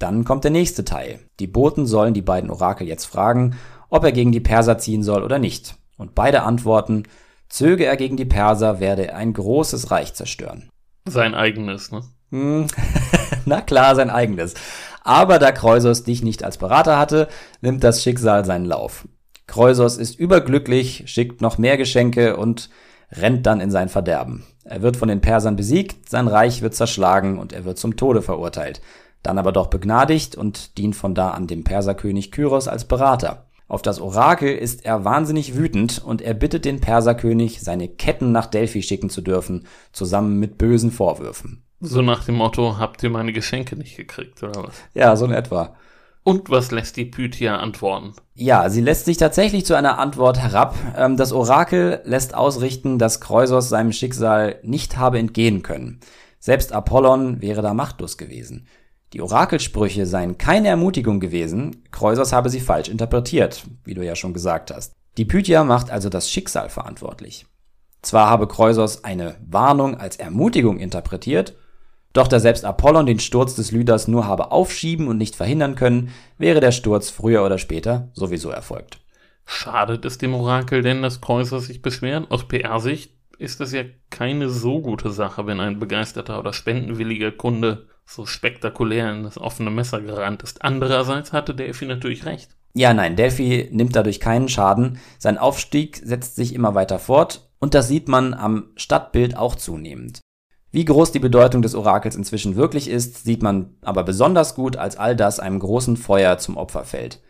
Dann kommt der nächste Teil. Die Boten sollen die beiden Orakel jetzt fragen, ob er gegen die Perser ziehen soll oder nicht. Und beide antworten, zöge er gegen die Perser, werde er ein großes Reich zerstören. Sein eigenes, ne? Hm, <laughs> na klar, sein eigenes. Aber da Kreusos dich nicht als Berater hatte, nimmt das Schicksal seinen Lauf. Kreusos ist überglücklich, schickt noch mehr Geschenke und rennt dann in sein Verderben. Er wird von den Persern besiegt, sein Reich wird zerschlagen und er wird zum Tode verurteilt, dann aber doch begnadigt und dient von da an dem Perserkönig Kyros als Berater. Auf das Orakel ist er wahnsinnig wütend und er bittet den Perserkönig, seine Ketten nach Delphi schicken zu dürfen, zusammen mit bösen Vorwürfen. So nach dem Motto, habt ihr meine Geschenke nicht gekriegt, oder was? Ja, so in etwa. Und was lässt die Pythia antworten? Ja, sie lässt sich tatsächlich zu einer Antwort herab. Ähm, das Orakel lässt ausrichten, dass Kreusos seinem Schicksal nicht habe entgehen können. Selbst Apollon wäre da machtlos gewesen. Die Orakelsprüche seien keine Ermutigung gewesen, Kreusos habe sie falsch interpretiert, wie du ja schon gesagt hast. Die Pythia macht also das Schicksal verantwortlich. Zwar habe Kreusos eine Warnung als Ermutigung interpretiert, doch da selbst Apollon den Sturz des Lydas nur habe aufschieben und nicht verhindern können, wäre der Sturz früher oder später sowieso erfolgt. Schadet es dem Orakel denn, dass Kreuzer sich beschwert? Aus PR-Sicht ist es ja keine so gute Sache, wenn ein begeisterter oder spendenwilliger Kunde so spektakulär in das offene Messer gerannt ist. Andererseits hatte Delphi natürlich recht. Ja, nein, Delphi nimmt dadurch keinen Schaden. Sein Aufstieg setzt sich immer weiter fort und das sieht man am Stadtbild auch zunehmend. Wie groß die Bedeutung des Orakels inzwischen wirklich ist, sieht man aber besonders gut, als all das einem großen Feuer zum Opfer fällt.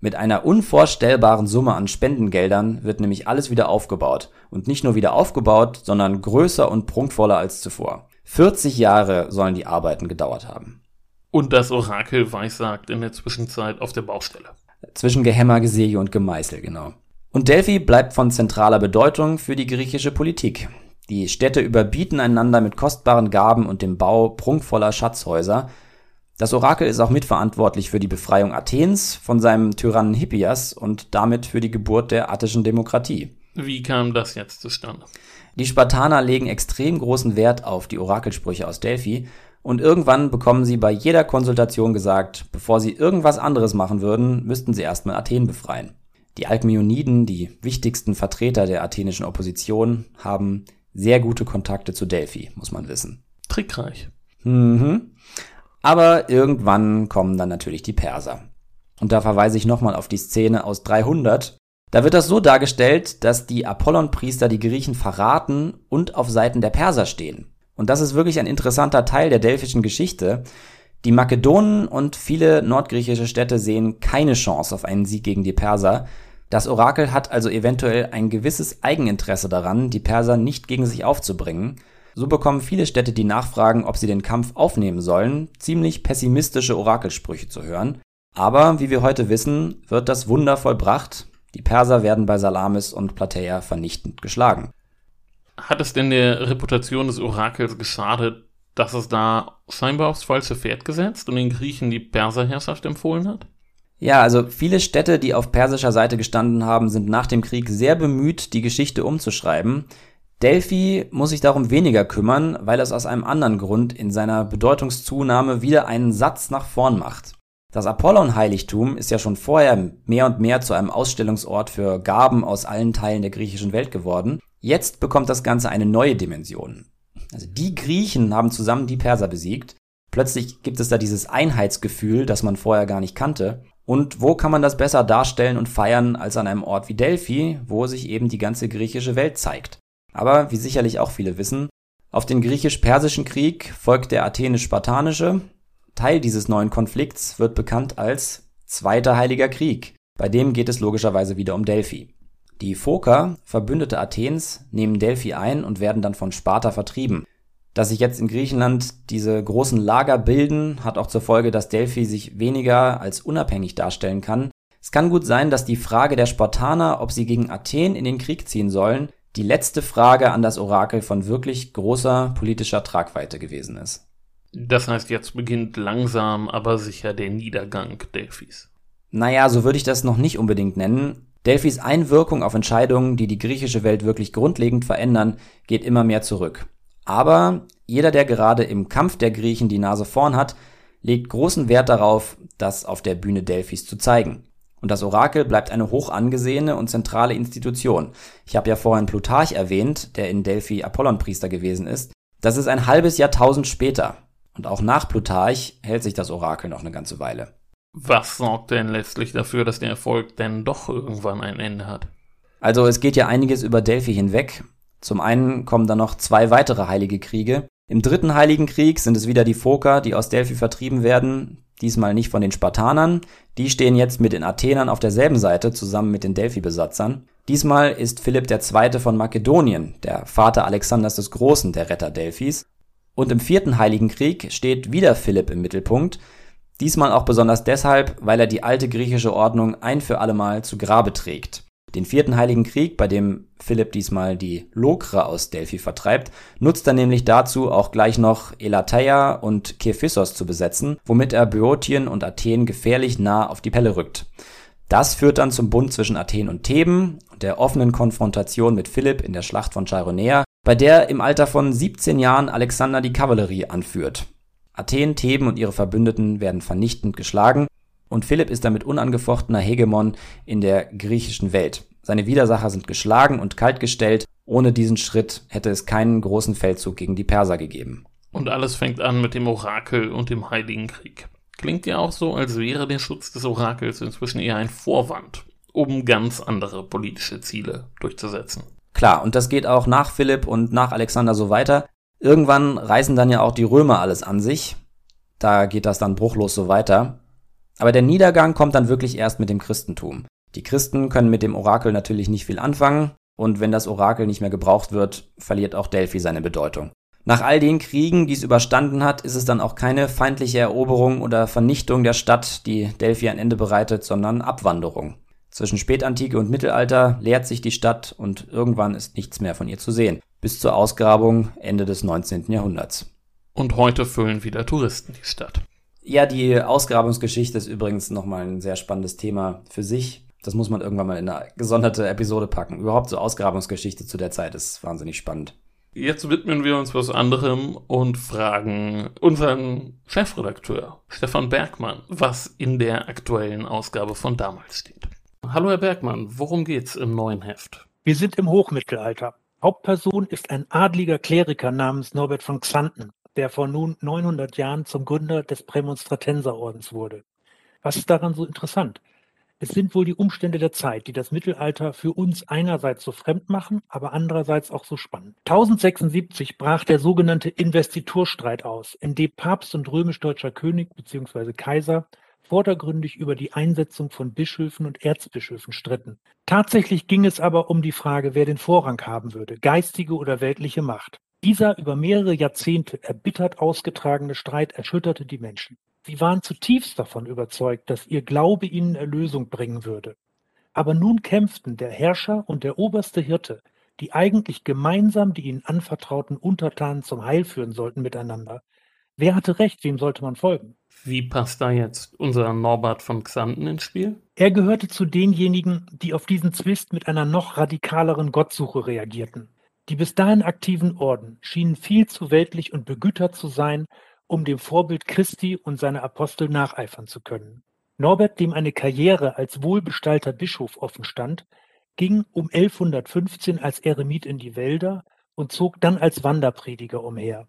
Mit einer unvorstellbaren Summe an Spendengeldern wird nämlich alles wieder aufgebaut. Und nicht nur wieder aufgebaut, sondern größer und prunkvoller als zuvor. 40 Jahre sollen die Arbeiten gedauert haben. Und das Orakel weissagt in der Zwischenzeit auf der Baustelle. Zwischen Gehämmer, Gesäge und Gemeißel, genau. Und Delphi bleibt von zentraler Bedeutung für die griechische Politik. Die Städte überbieten einander mit kostbaren Gaben und dem Bau prunkvoller Schatzhäuser. Das Orakel ist auch mitverantwortlich für die Befreiung Athens von seinem Tyrannen Hippias und damit für die Geburt der attischen Demokratie. Wie kam das jetzt zustande? Die Spartaner legen extrem großen Wert auf die Orakelsprüche aus Delphi und irgendwann bekommen sie bei jeder Konsultation gesagt, bevor sie irgendwas anderes machen würden, müssten sie erstmal Athen befreien. Die Alkmeoniden, die wichtigsten Vertreter der athenischen Opposition, haben sehr gute Kontakte zu Delphi, muss man wissen. Trickreich. Mhm. Aber irgendwann kommen dann natürlich die Perser. Und da verweise ich nochmal auf die Szene aus 300. Da wird das so dargestellt, dass die Apollon-Priester die Griechen verraten und auf Seiten der Perser stehen. Und das ist wirklich ein interessanter Teil der delphischen Geschichte. Die Makedonen und viele nordgriechische Städte sehen keine Chance auf einen Sieg gegen die Perser, das Orakel hat also eventuell ein gewisses Eigeninteresse daran, die Perser nicht gegen sich aufzubringen. So bekommen viele Städte die Nachfragen, ob sie den Kampf aufnehmen sollen, ziemlich pessimistische Orakelsprüche zu hören. Aber wie wir heute wissen, wird das Wunder vollbracht. Die Perser werden bei Salamis und Platäa vernichtend geschlagen. Hat es denn der Reputation des Orakels geschadet, dass es da scheinbar aufs falsche Pferd gesetzt und den Griechen die Perserherrschaft empfohlen hat? Ja, also viele Städte, die auf persischer Seite gestanden haben, sind nach dem Krieg sehr bemüht, die Geschichte umzuschreiben. Delphi muss sich darum weniger kümmern, weil es aus einem anderen Grund in seiner Bedeutungszunahme wieder einen Satz nach vorn macht. Das Apollon-Heiligtum ist ja schon vorher mehr und mehr zu einem Ausstellungsort für Gaben aus allen Teilen der griechischen Welt geworden. Jetzt bekommt das Ganze eine neue Dimension. Also die Griechen haben zusammen die Perser besiegt. Plötzlich gibt es da dieses Einheitsgefühl, das man vorher gar nicht kannte. Und wo kann man das besser darstellen und feiern als an einem Ort wie Delphi, wo sich eben die ganze griechische Welt zeigt? Aber wie sicherlich auch viele wissen, auf den griechisch-persischen Krieg folgt der athenisch-spartanische. Teil dieses neuen Konflikts wird bekannt als Zweiter Heiliger Krieg. Bei dem geht es logischerweise wieder um Delphi. Die Phoker, Verbündete Athens, nehmen Delphi ein und werden dann von Sparta vertrieben. Dass sich jetzt in Griechenland diese großen Lager bilden, hat auch zur Folge, dass Delphi sich weniger als unabhängig darstellen kann. Es kann gut sein, dass die Frage der Spartaner, ob sie gegen Athen in den Krieg ziehen sollen, die letzte Frage an das Orakel von wirklich großer politischer Tragweite gewesen ist. Das heißt, jetzt beginnt langsam, aber sicher der Niedergang Delphis. Naja, so würde ich das noch nicht unbedingt nennen. Delphis Einwirkung auf Entscheidungen, die die griechische Welt wirklich grundlegend verändern, geht immer mehr zurück. Aber jeder, der gerade im Kampf der Griechen die Nase vorn hat, legt großen Wert darauf, das auf der Bühne Delphis zu zeigen. Und das Orakel bleibt eine hoch angesehene und zentrale Institution. Ich habe ja vorhin Plutarch erwähnt, der in Delphi Apollonpriester gewesen ist. Das ist ein halbes Jahrtausend später. Und auch nach Plutarch hält sich das Orakel noch eine ganze Weile. Was sorgt denn letztlich dafür, dass der Erfolg denn doch irgendwann ein Ende hat? Also es geht ja einiges über Delphi hinweg. Zum einen kommen dann noch zwei weitere heilige Kriege. Im dritten heiligen Krieg sind es wieder die Phoker, die aus Delphi vertrieben werden, diesmal nicht von den Spartanern. Die stehen jetzt mit den Athenern auf derselben Seite zusammen mit den Delphi-Besatzern. Diesmal ist Philipp II. von Makedonien, der Vater Alexanders des Großen, der Retter Delphis. Und im vierten heiligen Krieg steht wieder Philipp im Mittelpunkt, Diesmal auch besonders deshalb, weil er die alte griechische Ordnung ein für allemal zu Grabe trägt. Den vierten Heiligen Krieg, bei dem Philipp diesmal die Lokre aus Delphi vertreibt, nutzt er nämlich dazu auch gleich noch Elateia und Kephissos zu besetzen, womit er Böotien und Athen gefährlich nah auf die Pelle rückt. Das führt dann zum Bund zwischen Athen und Theben und der offenen Konfrontation mit Philipp in der Schlacht von Chaironea, bei der im Alter von 17 Jahren Alexander die Kavallerie anführt. Athen, Theben und ihre Verbündeten werden vernichtend geschlagen und Philipp ist damit unangefochtener Hegemon in der griechischen Welt. Seine Widersacher sind geschlagen und kaltgestellt. Ohne diesen Schritt hätte es keinen großen Feldzug gegen die Perser gegeben. Und alles fängt an mit dem Orakel und dem Heiligen Krieg. Klingt ja auch so, als wäre der Schutz des Orakels inzwischen eher ein Vorwand, um ganz andere politische Ziele durchzusetzen. Klar, und das geht auch nach Philipp und nach Alexander so weiter. Irgendwann reißen dann ja auch die Römer alles an sich. Da geht das dann bruchlos so weiter. Aber der Niedergang kommt dann wirklich erst mit dem Christentum. Die Christen können mit dem Orakel natürlich nicht viel anfangen, und wenn das Orakel nicht mehr gebraucht wird, verliert auch Delphi seine Bedeutung. Nach all den Kriegen, die es überstanden hat, ist es dann auch keine feindliche Eroberung oder Vernichtung der Stadt, die Delphi ein Ende bereitet, sondern Abwanderung. Zwischen Spätantike und Mittelalter leert sich die Stadt und irgendwann ist nichts mehr von ihr zu sehen bis zur Ausgrabung Ende des 19. Jahrhunderts. Und heute füllen wieder Touristen die Stadt. Ja, die Ausgrabungsgeschichte ist übrigens nochmal ein sehr spannendes Thema für sich. Das muss man irgendwann mal in eine gesonderte Episode packen. Überhaupt so Ausgrabungsgeschichte zu der Zeit ist wahnsinnig spannend. Jetzt widmen wir uns was anderem und fragen unseren Chefredakteur Stefan Bergmann, was in der aktuellen Ausgabe von damals steht. Hallo Herr Bergmann, worum geht's im neuen Heft? Wir sind im Hochmittelalter. Hauptperson ist ein adliger Kleriker namens Norbert von Xanten, der vor nun 900 Jahren zum Gründer des Prämonstratenserordens wurde. Was ist daran so interessant? Es sind wohl die Umstände der Zeit, die das Mittelalter für uns einerseits so fremd machen, aber andererseits auch so spannend. 1076 brach der sogenannte Investiturstreit aus, in dem Papst und römisch-deutscher König bzw. Kaiser vordergründig über die Einsetzung von Bischöfen und Erzbischöfen stritten. Tatsächlich ging es aber um die Frage, wer den Vorrang haben würde, geistige oder weltliche Macht. Dieser über mehrere Jahrzehnte erbittert ausgetragene Streit erschütterte die Menschen. Sie waren zutiefst davon überzeugt, dass ihr Glaube ihnen Erlösung bringen würde. Aber nun kämpften der Herrscher und der oberste Hirte, die eigentlich gemeinsam die ihnen anvertrauten Untertanen zum Heil führen sollten, miteinander. Wer hatte recht, wem sollte man folgen? Wie passt da jetzt unser Norbert von Xanten ins Spiel? Er gehörte zu denjenigen, die auf diesen Zwist mit einer noch radikaleren Gottsuche reagierten. Die bis dahin aktiven Orden schienen viel zu weltlich und begütert zu sein, um dem Vorbild Christi und seiner Apostel nacheifern zu können. Norbert, dem eine Karriere als wohlbestallter Bischof offenstand, ging um 1115 als Eremit in die Wälder und zog dann als Wanderprediger umher.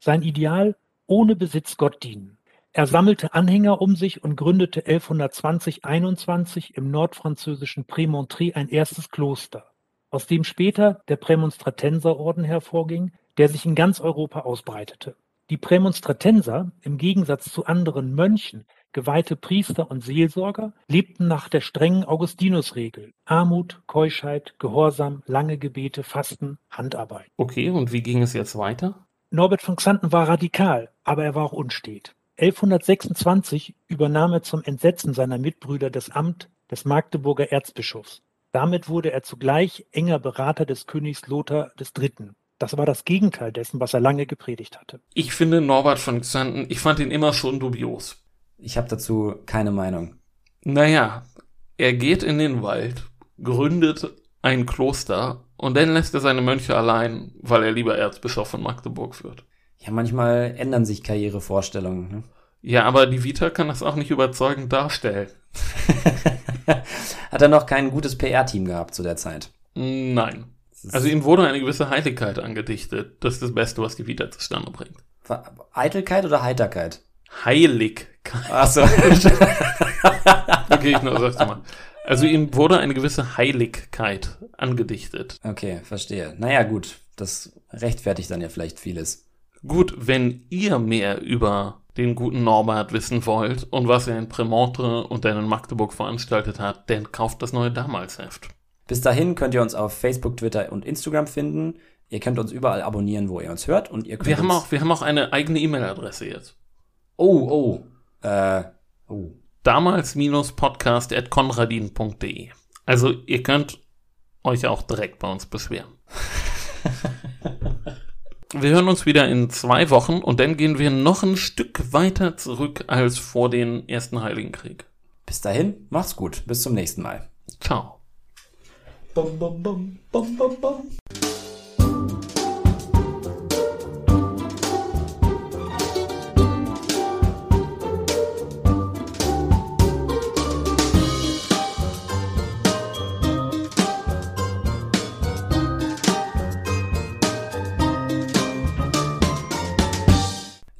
Sein Ideal ohne Besitz Gott dienen. Er sammelte Anhänger um sich und gründete 1120/21 im nordfranzösischen Prémontré ein erstes Kloster, aus dem später der Prämonstratenserorden hervorging, der sich in ganz Europa ausbreitete. Die Prämonstratenser, im Gegensatz zu anderen Mönchen, geweihte Priester und Seelsorger, lebten nach der strengen Augustinusregel: Armut, Keuschheit, Gehorsam, lange Gebete, Fasten, Handarbeit. Okay, und wie ging es jetzt weiter? Norbert von Xanten war radikal, aber er war auch unstet. 1126 übernahm er zum Entsetzen seiner Mitbrüder das Amt des Magdeburger Erzbischofs. Damit wurde er zugleich enger Berater des Königs Lothar III. Das war das Gegenteil dessen, was er lange gepredigt hatte. Ich finde Norbert von Xanten, ich fand ihn immer schon dubios. Ich habe dazu keine Meinung. Naja, er geht in den Wald, gründet ein Kloster und dann lässt er seine Mönche allein, weil er lieber Erzbischof von Magdeburg wird. Ja, manchmal ändern sich Karrierevorstellungen. Ne? Ja, aber die Vita kann das auch nicht überzeugend darstellen. <laughs> Hat er noch kein gutes PR-Team gehabt zu der Zeit? Nein. Also ihm wurde eine gewisse Heiligkeit angedichtet. Das ist das Beste, was die Vita zustande bringt. Eitelkeit oder Heiterkeit? Heiligkeit. Achso. <laughs> Okay, ich nur, sag's mal. Also ihm wurde eine gewisse Heiligkeit angedichtet. okay, verstehe. Naja, gut. Das rechtfertigt dann ja vielleicht vieles. Gut, wenn ihr mehr über den guten Norbert wissen wollt und was er in Premontre und dann in Magdeburg veranstaltet hat, dann kauft das neue Damalsheft. Bis dahin könnt ihr uns auf Facebook, Twitter und Instagram finden. Ihr könnt uns überall abonnieren, wo ihr uns hört. Und ihr könnt Wir haben auch, wir haben auch eine eigene E-Mail-Adresse jetzt. Oh, oh. Äh, oh. damals-podcast.konradin.de. Also ihr könnt euch auch direkt bei uns beschweren. <laughs> wir hören uns wieder in zwei Wochen und dann gehen wir noch ein Stück weiter zurück als vor den Ersten Heiligen Krieg. Bis dahin, macht's gut. Bis zum nächsten Mal. Ciao. Bum, bum, bum,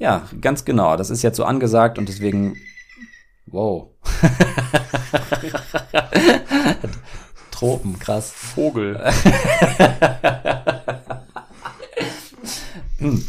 Ja, ganz genau. Das ist jetzt so angesagt und deswegen. Wow. <laughs> Tropen, krass. Vogel. <laughs> hm.